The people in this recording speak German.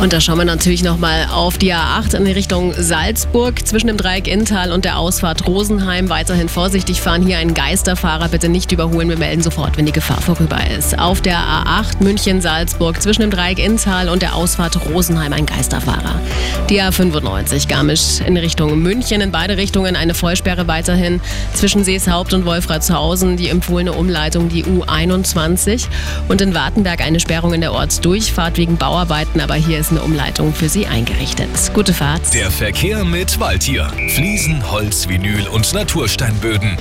Und da schauen wir natürlich nochmal auf die A8 in Richtung Salzburg zwischen dem Dreieck Inntal und der Ausfahrt Rosenheim. Weiterhin vorsichtig fahren. Hier ein Geisterfahrer bitte nicht überholen. Wir melden sofort, wenn die Gefahr vorüber ist. Auf der A8 München-Salzburg zwischen dem Dreieck Inntal und der Ausfahrt Rosenheim ein Geisterfahrer. Die A95 Garmisch in Richtung München. In beide Richtungen eine Vollsperre weiterhin zwischen Seeshaupt und Wolfratshausen. Die empfohlene Umleitung die U21. Und in Wartenberg eine Sperrung in der Ortsdurchfahrt wegen Bauarbeiten. Aber hier ist eine Umleitung für Sie eingerichtet. Gute Fahrt. Der Verkehr mit Waldtier. Fliesen, Holz, Vinyl und Natursteinböden.